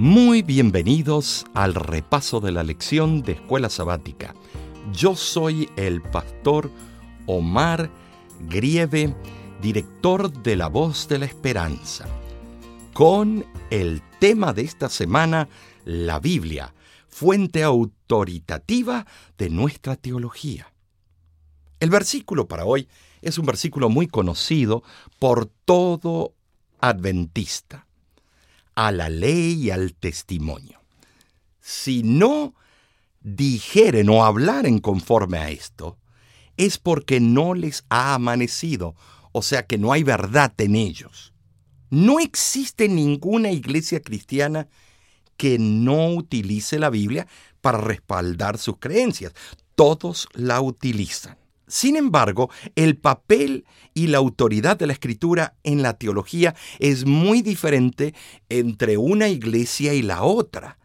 Muy bienvenidos al repaso de la lección de Escuela Sabática. Yo soy el pastor Omar Grieve, director de La Voz de la Esperanza, con el tema de esta semana, la Biblia, fuente autoritativa de nuestra teología. El versículo para hoy es un versículo muy conocido por todo adventista a la ley y al testimonio. Si no dijeren o hablaren conforme a esto, es porque no les ha amanecido, o sea que no hay verdad en ellos. No existe ninguna iglesia cristiana que no utilice la Biblia para respaldar sus creencias. Todos la utilizan. Sin embargo, el papel y la autoridad de la escritura en la teología es muy diferente entre una iglesia y la otra.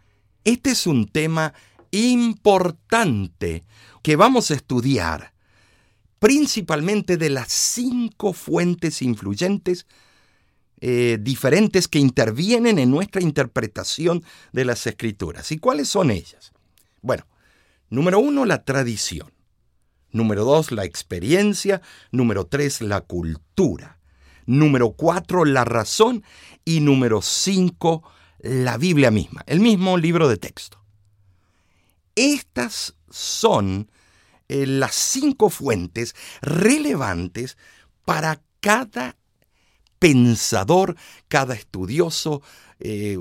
Este es un tema importante que vamos a estudiar, principalmente de las cinco fuentes influyentes eh, diferentes que intervienen en nuestra interpretación de las escrituras. ¿Y cuáles son ellas? Bueno, número uno, la tradición. Número dos, la experiencia. Número tres, la cultura. Número cuatro, la razón. Y número cinco, la Biblia misma, el mismo libro de texto. Estas son eh, las cinco fuentes relevantes para cada pensador, cada estudioso, eh,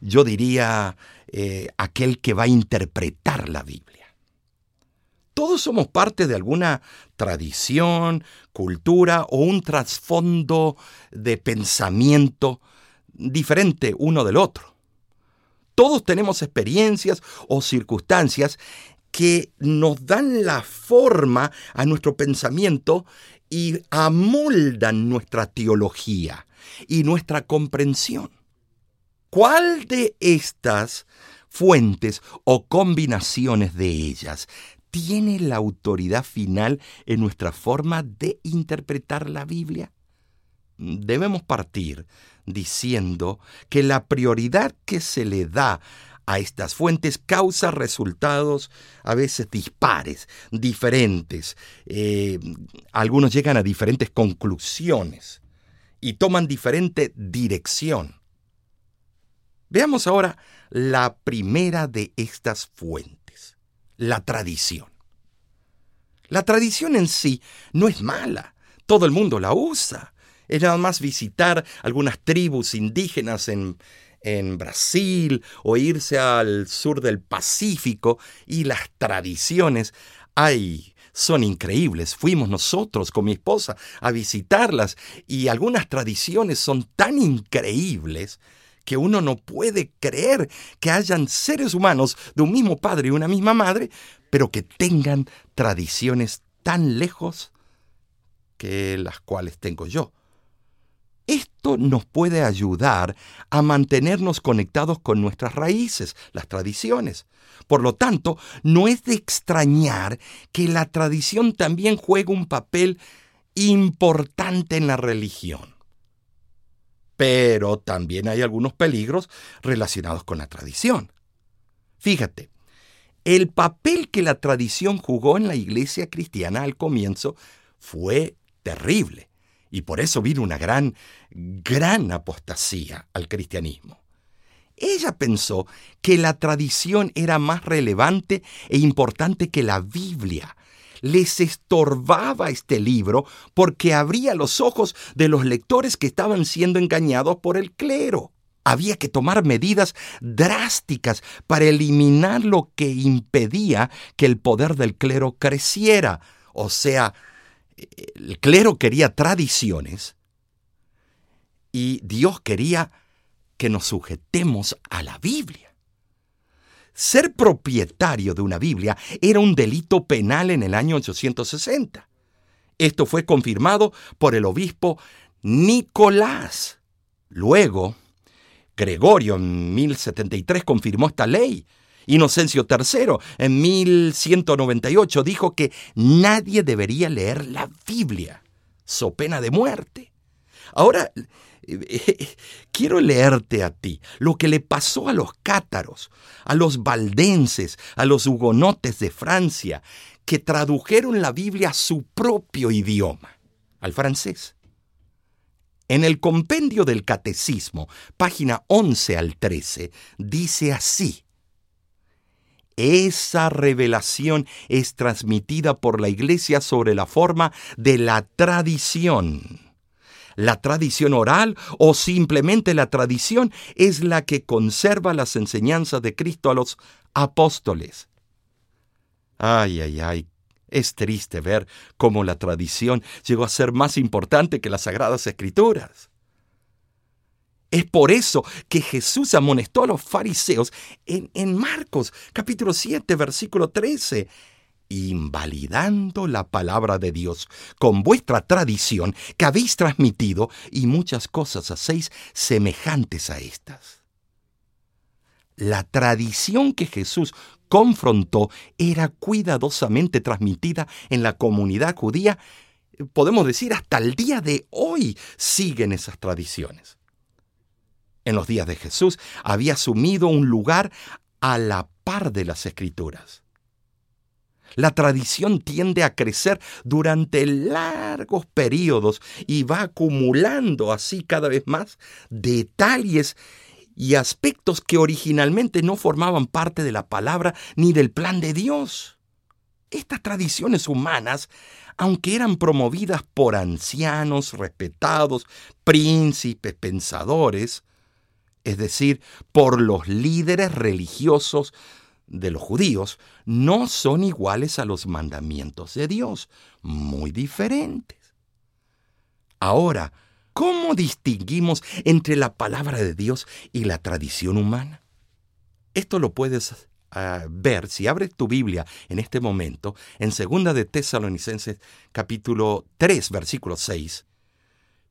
yo diría eh, aquel que va a interpretar la Biblia. Todos somos parte de alguna tradición, cultura o un trasfondo de pensamiento diferente uno del otro. Todos tenemos experiencias o circunstancias que nos dan la forma a nuestro pensamiento y amoldan nuestra teología y nuestra comprensión. ¿Cuál de estas fuentes o combinaciones de ellas tiene la autoridad final en nuestra forma de interpretar la Biblia? Debemos partir diciendo que la prioridad que se le da a estas fuentes causa resultados a veces dispares, diferentes. Eh, algunos llegan a diferentes conclusiones y toman diferente dirección. Veamos ahora la primera de estas fuentes la tradición. La tradición en sí no es mala, todo el mundo la usa. Es nada más visitar algunas tribus indígenas en, en Brasil o irse al sur del Pacífico y las tradiciones, ay, son increíbles. Fuimos nosotros con mi esposa a visitarlas y algunas tradiciones son tan increíbles que uno no puede creer que hayan seres humanos de un mismo padre y una misma madre, pero que tengan tradiciones tan lejos que las cuales tengo yo. Esto nos puede ayudar a mantenernos conectados con nuestras raíces, las tradiciones. Por lo tanto, no es de extrañar que la tradición también juegue un papel importante en la religión pero también hay algunos peligros relacionados con la tradición. Fíjate, el papel que la tradición jugó en la iglesia cristiana al comienzo fue terrible, y por eso vino una gran, gran apostasía al cristianismo. Ella pensó que la tradición era más relevante e importante que la Biblia, les estorbaba este libro porque abría los ojos de los lectores que estaban siendo engañados por el clero. Había que tomar medidas drásticas para eliminar lo que impedía que el poder del clero creciera. O sea, el clero quería tradiciones y Dios quería que nos sujetemos a la Biblia. Ser propietario de una Biblia era un delito penal en el año 860. Esto fue confirmado por el obispo Nicolás. Luego, Gregorio en 1073 confirmó esta ley. Inocencio III en 1198 dijo que nadie debería leer la Biblia, so pena de muerte. Ahora, quiero leerte a ti lo que le pasó a los cátaros, a los valdenses, a los hugonotes de Francia, que tradujeron la Biblia a su propio idioma, al francés. En el compendio del Catecismo, página 11 al 13, dice así. Esa revelación es transmitida por la Iglesia sobre la forma de la tradición. La tradición oral o simplemente la tradición es la que conserva las enseñanzas de Cristo a los apóstoles. Ay, ay, ay, es triste ver cómo la tradición llegó a ser más importante que las sagradas escrituras. Es por eso que Jesús amonestó a los fariseos en, Marcos capítulo 7 versículo 13, invalidando la palabra de Dios con vuestra tradición que habéis transmitido y muchas cosas hacéis semejantes a estas. La tradición que Jesús confrontó era cuidadosamente transmitida en la comunidad judía, podemos decir hasta el día de hoy siguen esas tradiciones. En los días de Jesús había asumido un lugar a la par de las escrituras. La tradición tiende a crecer durante largos periodos y va acumulando así cada vez más detalles y aspectos que originalmente no formaban parte de la palabra ni del plan de Dios. Estas tradiciones humanas, aunque eran promovidas por ancianos respetados, príncipes, pensadores, es decir, por los líderes religiosos de los judíos, no son iguales a los mandamientos de Dios, muy diferentes. Ahora, ¿Cómo distinguimos entre la palabra de Dios y la tradición humana? Esto lo puedes ah, ver si abres tu Biblia en este momento en 2 de Tesalonicenses capítulo 3 versículo 6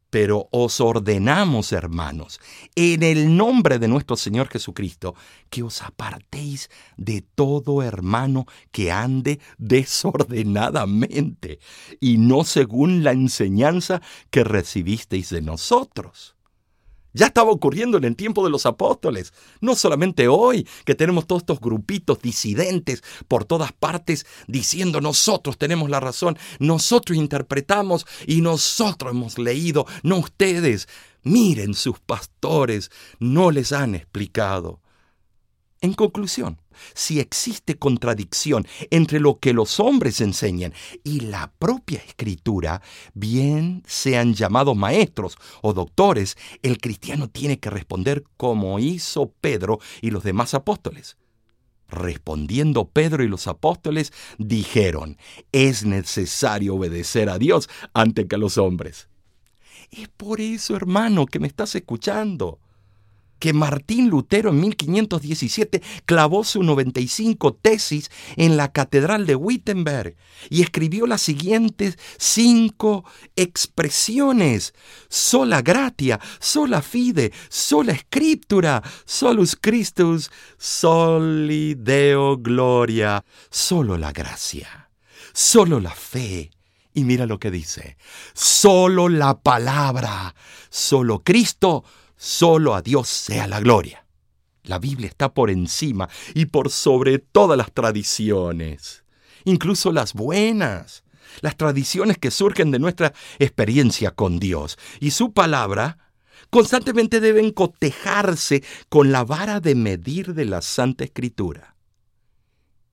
pero os ordenamos, hermanos, en el nombre de nuestro Señor Jesucristo, que os apartéis de todo hermano que ande desordenadamente y no según la enseñanza que recibisteis de nosotros ya estaba ocurriendo en el tiempo de los apóstoles, no solamente hoy, que tenemos todos estos grupitos disidentes por todas partes diciendo nosotros tenemos la razón, nosotros interpretamos y nosotros hemos leído, no ustedes. Miren, sus pastores no les han explicado. En conclusión, si existe contradicción entre lo que los hombres enseñan y la propia escritura, bien sean llamados maestros o doctores, el cristiano tiene que responder como hizo Pedro y los demás apóstoles. Respondiendo Pedro y los apóstoles dijeron, es necesario obedecer a Dios ante que a los hombres. Es por eso, hermano, que me estás escuchando que Martín Lutero en 1517 clavó su 95 tesis en la Catedral de Wittenberg y escribió las siguientes cinco expresiones. Sola gratia, sola fide, sola scriptura, solus Christus, soli Deo gloria. Solo la gracia, solo la fe. Y mira lo que dice, solo la palabra, solo Cristo, Solo a Dios sea la gloria. La Biblia está por encima y por sobre todas las tradiciones, incluso las buenas, las tradiciones que surgen de nuestra experiencia con Dios. Y su palabra constantemente deben cotejarse con la vara de medir de la Santa Escritura.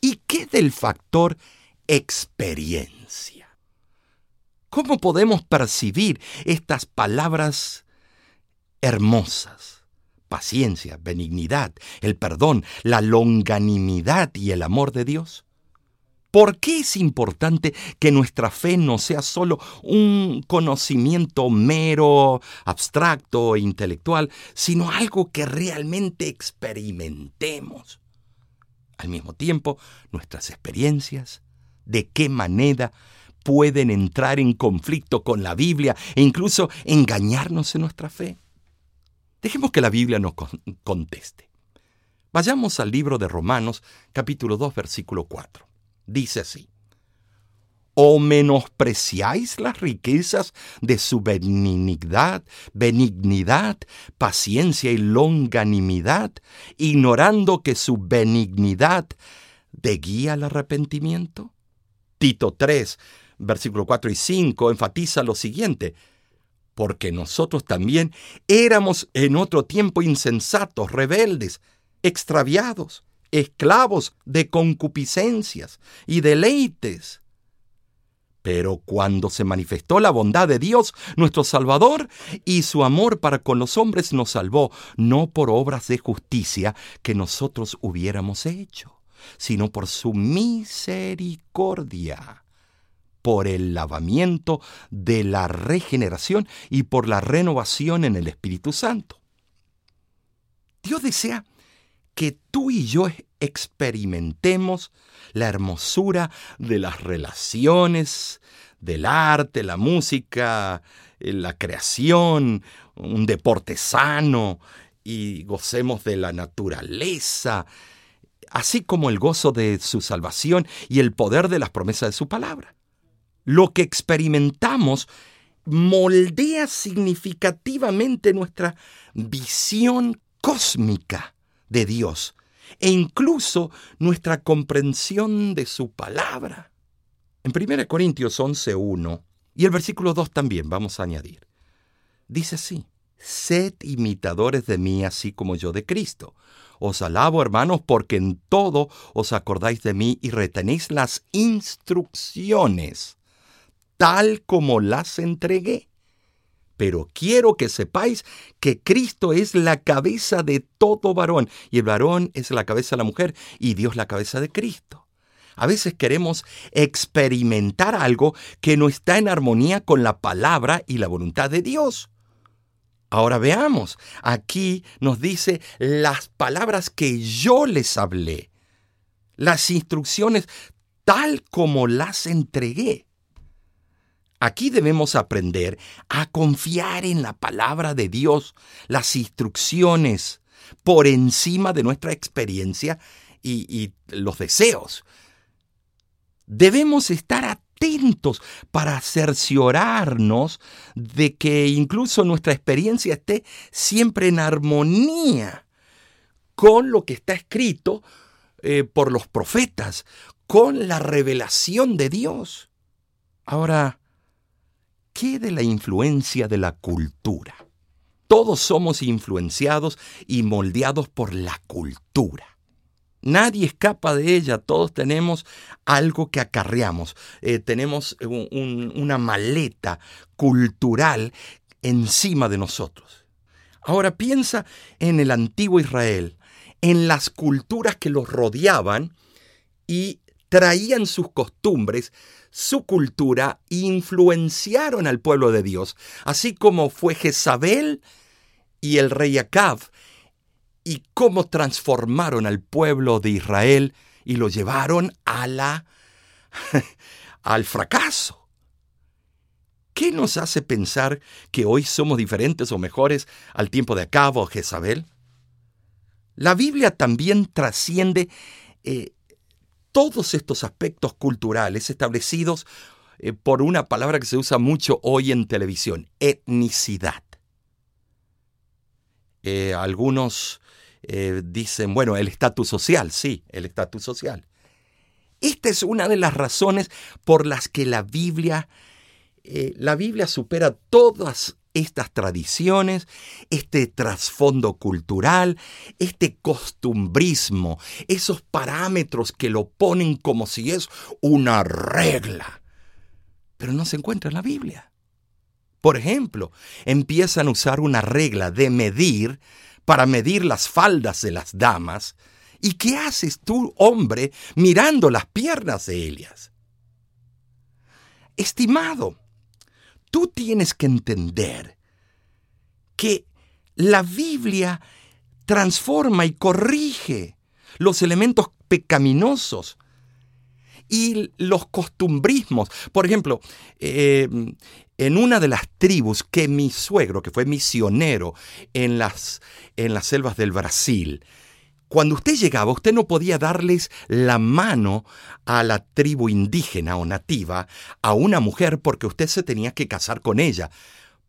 ¿Y qué del factor experiencia? ¿Cómo podemos percibir estas palabras hermosas. Paciencia, benignidad, el perdón, la longanimidad y el amor de Dios. ¿Por qué es importante que nuestra fe no sea solo un conocimiento mero, abstracto e intelectual, sino algo que realmente experimentemos? Al mismo tiempo, nuestras experiencias, de qué manera pueden entrar en conflicto con la Biblia e incluso engañarnos en nuestra fe. Dejemos que la Biblia nos conteste. Vayamos al libro de Romanos capítulo 2 versículo 4. Dice así. ¿O menospreciáis las riquezas de su benignidad, benignidad, paciencia y longanimidad, ignorando que su benignidad de guía al arrepentimiento? Tito 3, versículo 4 y 5 enfatiza lo siguiente, porque nosotros también éramos en otro tiempo insensatos, rebeldes, extraviados, esclavos de concupiscencias y deleites. Pero cuando se manifestó la bondad de Dios, nuestro Salvador, y su amor para con los hombres nos salvó, no por obras de justicia que nosotros hubiéramos hecho, sino por su misericordia, por el lavamiento de la regeneración y por la renovación en el Espíritu Santo. Dios desea que tú y yo experimentemos la hermosura de las relaciones, del arte, la música, eh, la creación, un deporte sano y gocemos de la naturaleza, así como el gozo de su salvación y el poder de las promesas de su palabra. Lo que experimentamos moldea significativamente nuestra visión cósmica de Dios e incluso nuestra comprensión de su palabra. En 1 Corintios 11.1 y el versículo 2 también vamos a añadir. Dice así, sed imitadores de mí así como yo de Cristo. Os alabo, hermanos, porque en todo os acordáis de mí y retenéis las instrucciones, tal como las entregué. Pero quiero que sepáis que Cristo es la cabeza de todo varón, y el varón es la cabeza de la mujer, y Dios la cabeza de Cristo. A veces queremos experimentar algo que no está en armonía con la palabra y la voluntad de Dios. Ahora veamos, aquí nos dice las palabras que yo les hablé, las instrucciones tal como las entregué. Aquí debemos aprender a confiar en la palabra de Dios, las instrucciones, por encima de nuestra experiencia y, los deseos. Debemos estar atentos para cerciorarnos de que incluso nuestra experiencia esté siempre en armonía con lo que está escrito eh, por los profetas, con la revelación de Dios. Ahora, ¿Qué de la influencia de la cultura? Todos somos influenciados y moldeados por la cultura. Nadie escapa de ella, todos tenemos algo que acarreamos, eh, tenemos una maleta cultural encima de nosotros. Ahora piensa en el antiguo Israel, en las culturas que los rodeaban y traían sus costumbres, su cultura, influenciaron al pueblo de Dios, así como fue Jezabel y el rey Acab, y cómo transformaron al pueblo de Israel y lo llevaron a la al fracaso. ¿Qué nos hace pensar que hoy somos diferentes o mejores al tiempo de Acab o Jezabel? La Biblia también trasciende eh, todos estos aspectos culturales establecidos eh, por una palabra que se usa mucho hoy en televisión, etnicidad. Eh, algunos eh, dicen, bueno, el estatus social, sí, el estatus social. Esta es una de las razones por las que la Biblia, la Biblia supera todas estas tradiciones, este trasfondo cultural, este costumbrismo, esos parámetros que lo ponen como si es una regla. Pero no se encuentra en la Biblia. Por ejemplo, empiezan a usar una regla de medir para medir las faldas de las damas. ¿Y qué haces tú, hombre, mirando las piernas de Elias? Estimado, tú tienes que entender que la Biblia transforma y corrige los elementos pecaminosos y los costumbrismos. Por ejemplo, eh, en una de las tribus que mi suegro, que fue misionero en las, en las selvas del Brasil, Cuando usted llegaba, usted no podía darles la mano a la tribu indígena o nativa, a una mujer, porque usted se tenía que casar con ella,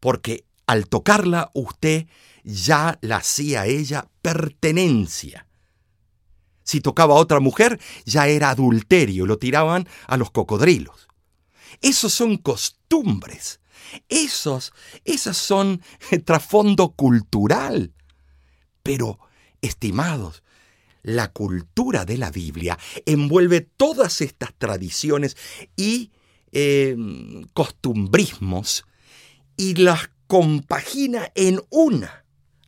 porque al tocarla usted ya la hacía ella pertenencia. Si tocaba a otra mujer, ya era adulterio, lo tiraban a los cocodrilos. Esos son costumbres. Esos, esas son trasfondo cultural. Pero, estimados, la cultura de la Biblia envuelve todas estas tradiciones y em, costumbrismos y las compagina en una.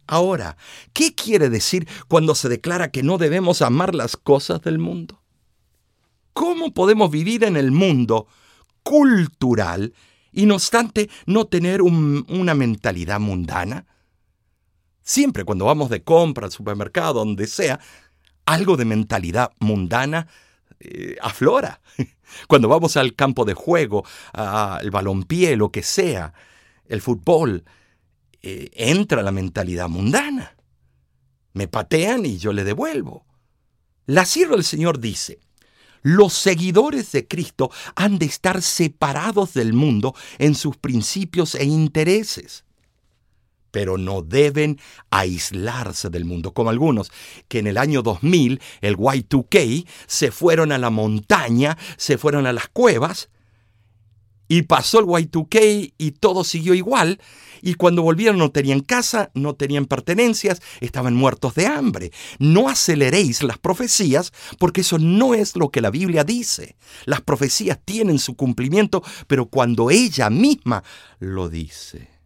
Ahora, ¿qué quiere decir cuando se declara que no debemos amar las cosas del mundo? ¿Cómo podemos vivir en el mundo cultural y no obstante no tener una mentalidad mundana? Siempre cuando vamos de compra al supermercado, donde sea, algo de mentalidad mundana eh, aflora. Cuando vamos al campo de juego, al balompié, lo que sea, el fútbol, eh, entra la mentalidad mundana. Me patean y yo le devuelvo. La sierva del Señor dice, los seguidores de Cristo han de estar separados del mundo en sus principios e intereses pero no deben aislarse del mundo, como algunos que en el año 2000, el Y2K, se fueron a la montaña, se fueron a las cuevas, y pasó el Y2K y todo siguió igual, y cuando volvieron no tenían casa, no tenían pertenencias, estaban muertos de hambre. No aceleréis las profecías porque eso no es lo que la Biblia dice. Las profecías tienen su cumplimiento, pero cuando ella misma lo dice.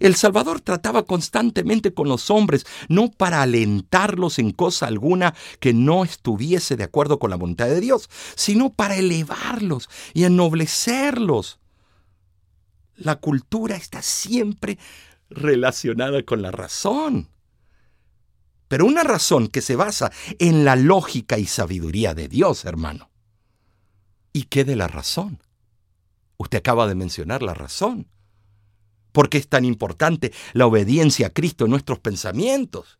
El Salvador trataba constantemente con los hombres, no para alentarlos en cosa alguna que no estuviese de acuerdo con la voluntad de Dios, sino para elevarlos y ennoblecerlos. La cultura está siempre relacionada con la razón. Pero una razón que se basa en la lógica y sabiduría de Dios, hermano. ¿Y qué de la razón? Usted acaba de mencionar la razón. ¿Por qué es tan importante la obediencia a Cristo en nuestros pensamientos?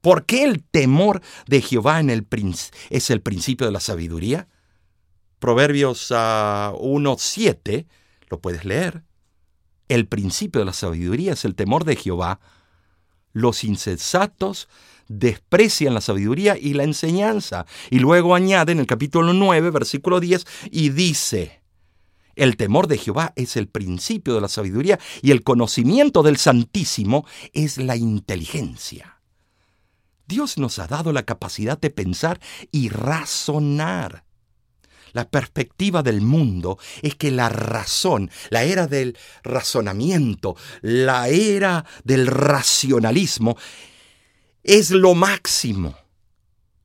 ¿Por qué el temor de Jehová en el es el principio de la sabiduría? Proverbios 1.7 ah, lo puedes leer. El principio de la sabiduría es el temor de Jehová. Los insensatos desprecian la sabiduría y la enseñanza. Y luego añade en el capítulo 9, versículo 10, y dice, el temor de Jehová es el principio de la sabiduría y el conocimiento del Santísimo es la inteligencia. Dios nos ha dado la capacidad de pensar y razonar. La perspectiva del mundo es que la razón, la era del razonamiento, la era del racionalismo, es lo máximo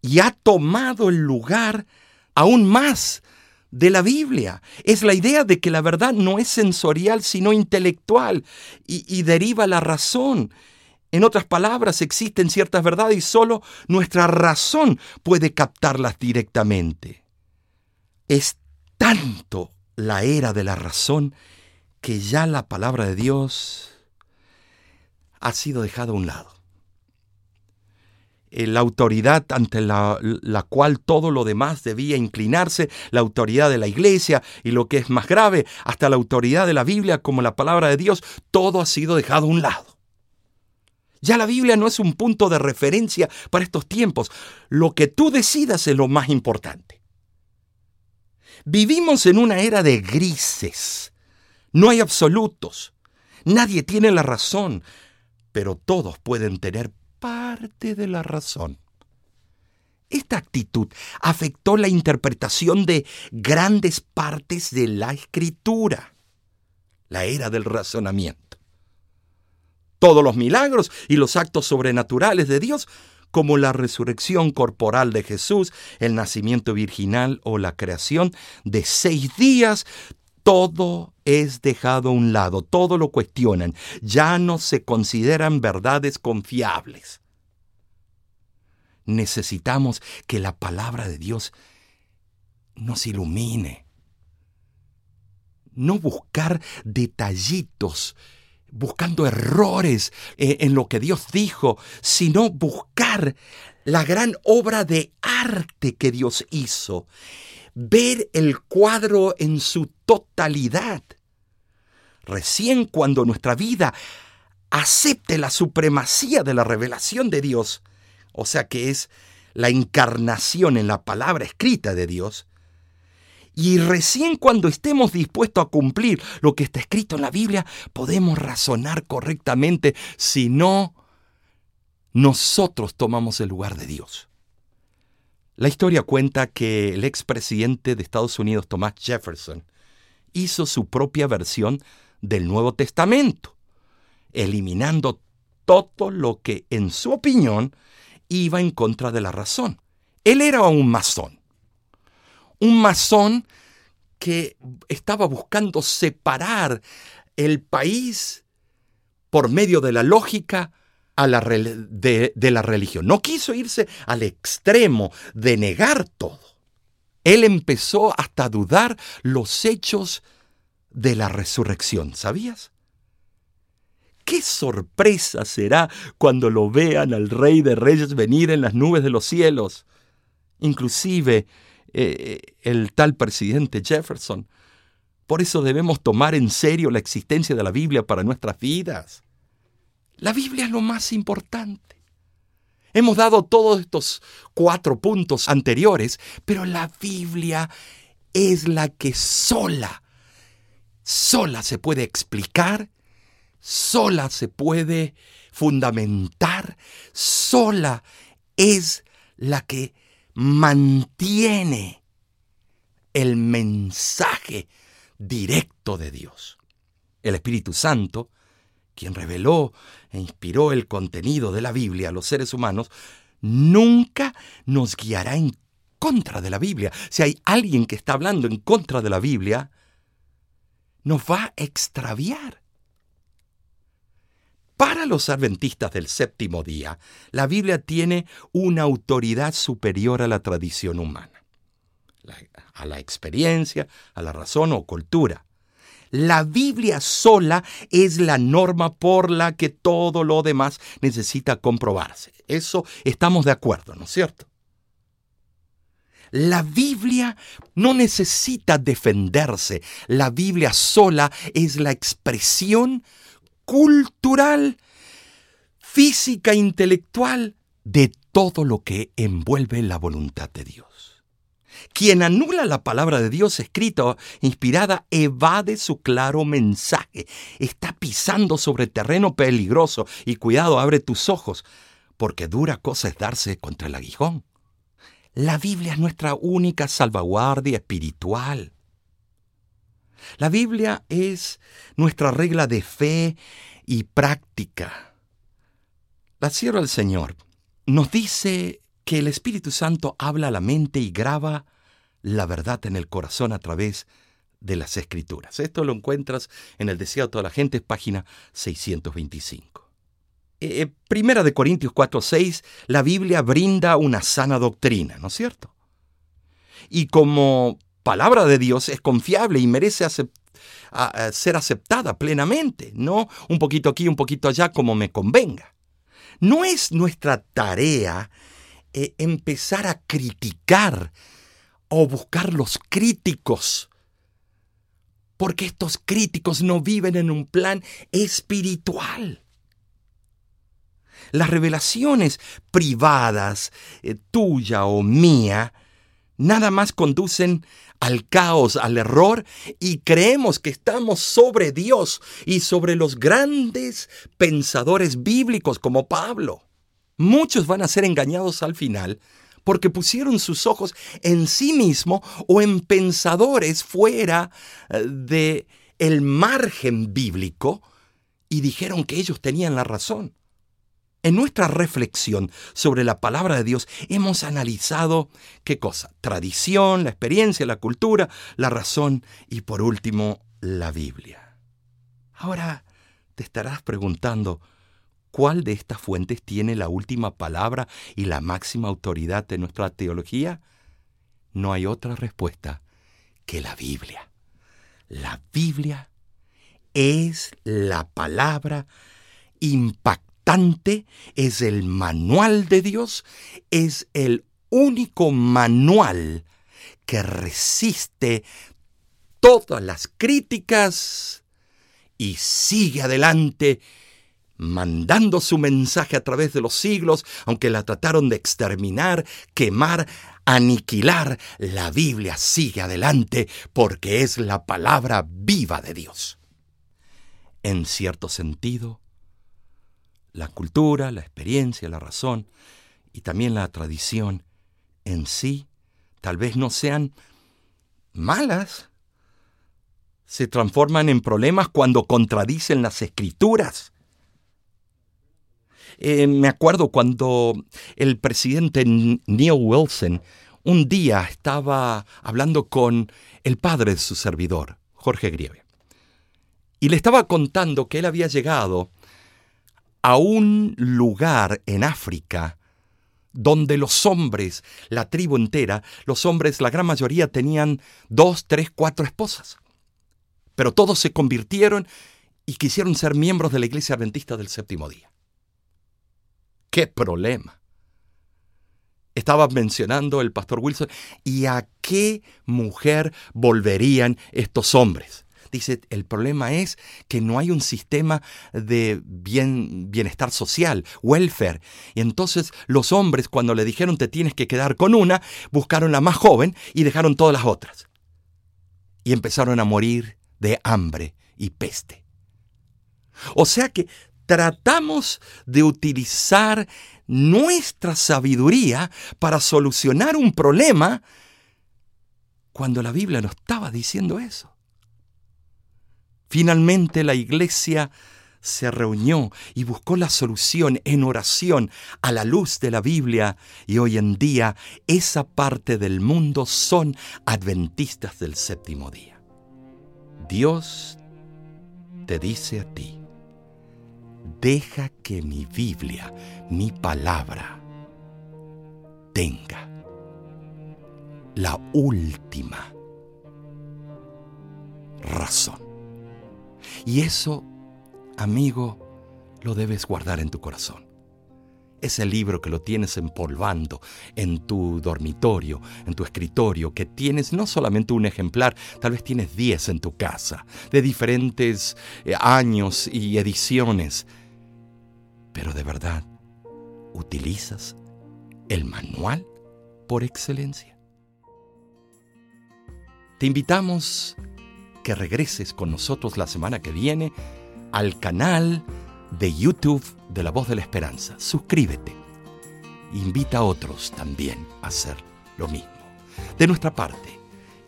y ha tomado el lugar aún más de la Biblia. Es la idea de que la verdad no es sensorial, sino intelectual y, deriva la razón. En otras palabras, existen ciertas verdades y solo nuestra razón puede captarlas directamente. Es tanto la era de la razón que ya la palabra de Dios ha sido dejada a un lado. Eh, la autoridad ante la, la, cual todo lo demás debía inclinarse, la autoridad de la iglesia y lo que es más grave, hasta la autoridad de la Biblia como la palabra de Dios, todo ha sido dejado a un lado. Ya la Biblia no es un punto de referencia para estos tiempos. Lo que tú decidas es lo más importante. Vivimos en una era de grises. No hay absolutos. Nadie tiene la razón, pero todos pueden tener parte de la razón. Esta actitud afectó la interpretación de grandes partes de la escritura, la era del razonamiento. Todos los milagros y los actos sobrenaturales de Dios como la resurrección corporal de Jesús, el nacimiento virginal o la creación de seis días, todo es dejado a un lado, todo lo cuestionan, ya no se consideran verdades confiables. Necesitamos que la palabra de Dios nos ilumine. No buscar detallitos buscando errores eh, en lo que Dios dijo, sino buscar la gran obra de arte que Dios hizo, ver el cuadro en su totalidad. Recién cuando nuestra vida acepte la supremacía de la revelación de Dios, o sea que es la encarnación en la palabra escrita de Dios, y recién cuando estemos dispuestos a cumplir lo que está escrito en la Biblia, podemos razonar correctamente, si no, nosotros tomamos el lugar de Dios. La historia cuenta que el expresidente de Estados Unidos, Thomas Jefferson, hizo su propia versión del Nuevo Testamento, eliminando todo lo que, en su opinión, iba en contra de la razón. Él era un masón. Un masón que estaba buscando separar el país por medio de la lógica a la de, de la religión. No quiso irse al extremo de negar todo. Él empezó hasta dudar los hechos de la resurrección, ¿sabías? qué sorpresa será cuando lo vean al Rey de Reyes venir en las nubes de los cielos. Inclusive eh, el tal presidente Jefferson. Por eso debemos tomar en serio la existencia de la Biblia para nuestras vidas. La Biblia es lo más importante. Hemos dado todos estos cuatro puntos anteriores, pero la Biblia es la que sola, sola se puede explicar sola se puede fundamentar, sola es la que mantiene el mensaje directo de Dios. El Espíritu Santo, quien reveló e inspiró el contenido de la Biblia a los seres humanos, nunca nos guiará en contra de la Biblia. Si hay alguien que está hablando en contra de la Biblia, nos va a extraviar. Para los adventistas del séptimo día, la Biblia tiene una autoridad superior a la tradición humana, a la experiencia, a la razón o cultura. La Biblia sola es la norma por la que todo lo demás necesita comprobarse. Eso estamos de acuerdo, ¿no es cierto? La Biblia no necesita defenderse. La Biblia sola es la expresión cultural, física, intelectual, de todo lo que envuelve la voluntad de Dios. Quien anula la palabra de Dios escrita, inspirada, evade su claro mensaje. Está pisando sobre terreno peligroso y cuidado, abre tus ojos, porque dura cosa es darse contra el aguijón. La Biblia es nuestra única salvaguardia espiritual. La Biblia es nuestra regla de fe y práctica. La sierva del Señor nos dice que el Espíritu Santo habla a la mente y graba la verdad en el corazón a través de las Escrituras. Esto lo encuentras en el Deseo de toda la gente, página 625. Eh, eh, primera de Corintios 4:6, la Biblia brinda una sana doctrina, ¿no es cierto? Y como palabra de Dios es confiable y merece ser aceptada plenamente, no un poquito aquí, un poquito allá, como me convenga. No es nuestra tarea eh, empezar a criticar o buscar los críticos, porque estos críticos no viven en un plan espiritual. Las revelaciones privadas, eh, tuya o mía, nada más conducen al caos, al error, y creemos que estamos sobre Dios y sobre los grandes pensadores bíblicos como Pablo. Muchos van a ser engañados al final porque pusieron sus ojos en sí mismo o en pensadores fuera eh, de el margen bíblico y dijeron que ellos tenían la razón. En nuestra reflexión sobre la palabra de Dios hemos analizado qué cosa? Tradición, la experiencia, la cultura, la razón y por último la Biblia. Ahora te estarás preguntando, ¿cuál de estas fuentes tiene la última palabra y la máxima autoridad de nuestra teología? No hay otra respuesta que la Biblia. La Biblia es la palabra impactante, es el manual de Dios, es el único manual que resiste todas las críticas y sigue adelante mandando su mensaje a través de los siglos, aunque la trataron de exterminar, quemar, aniquilar, la Biblia sigue adelante porque es la palabra viva de Dios. En cierto sentido, la cultura, la experiencia, la razón y también la tradición en sí tal vez no sean malas, se transforman en problemas cuando contradicen las escrituras. Eh, me acuerdo cuando el presidente Neil Wilson un día estaba hablando con el padre de su servidor, Jorge Grieve, y le estaba contando que él había llegado a un lugar en África donde los hombres, la tribu entera, los hombres, la gran mayoría tenían dos, tres, cuatro esposas. Pero todos se convirtieron y quisieron ser miembros de la iglesia adventista del séptimo día. ¡Qué problema! Estaba mencionando el pastor Wilson, ¿y a qué mujer volverían estos hombres? Dice, el problema es que no hay un sistema de bien, bienestar social, welfare. Y entonces los hombres, cuando le dijeron te tienes que quedar con una, buscaron la más joven y dejaron todas las otras. Y empezaron a morir de hambre y peste. O sea que tratamos de utilizar nuestra sabiduría para solucionar un problema cuando la Biblia no estaba diciendo eso. Finalmente la iglesia se reunió y buscó la solución en oración a la luz de la Biblia y hoy en día esa parte del mundo son adventistas del séptimo día. Dios te dice a ti, deja que mi Biblia, mi palabra, tenga la última razón. Y eso, amigo, lo debes guardar en tu corazón. Ese libro que lo tienes empolvando en tu dormitorio, en tu escritorio, que tienes no solamente un ejemplar, tal vez tienes 10 en tu casa, de diferentes eh, años y ediciones. Pero de verdad, ¿utilizas el manual por excelencia? Te invitamos que regreses con nosotros la semana que viene al canal de YouTube de La Voz de la Esperanza. Suscríbete. Invita a otros también a hacer lo mismo. De nuestra parte,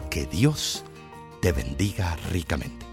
que Dios te bendiga ricamente.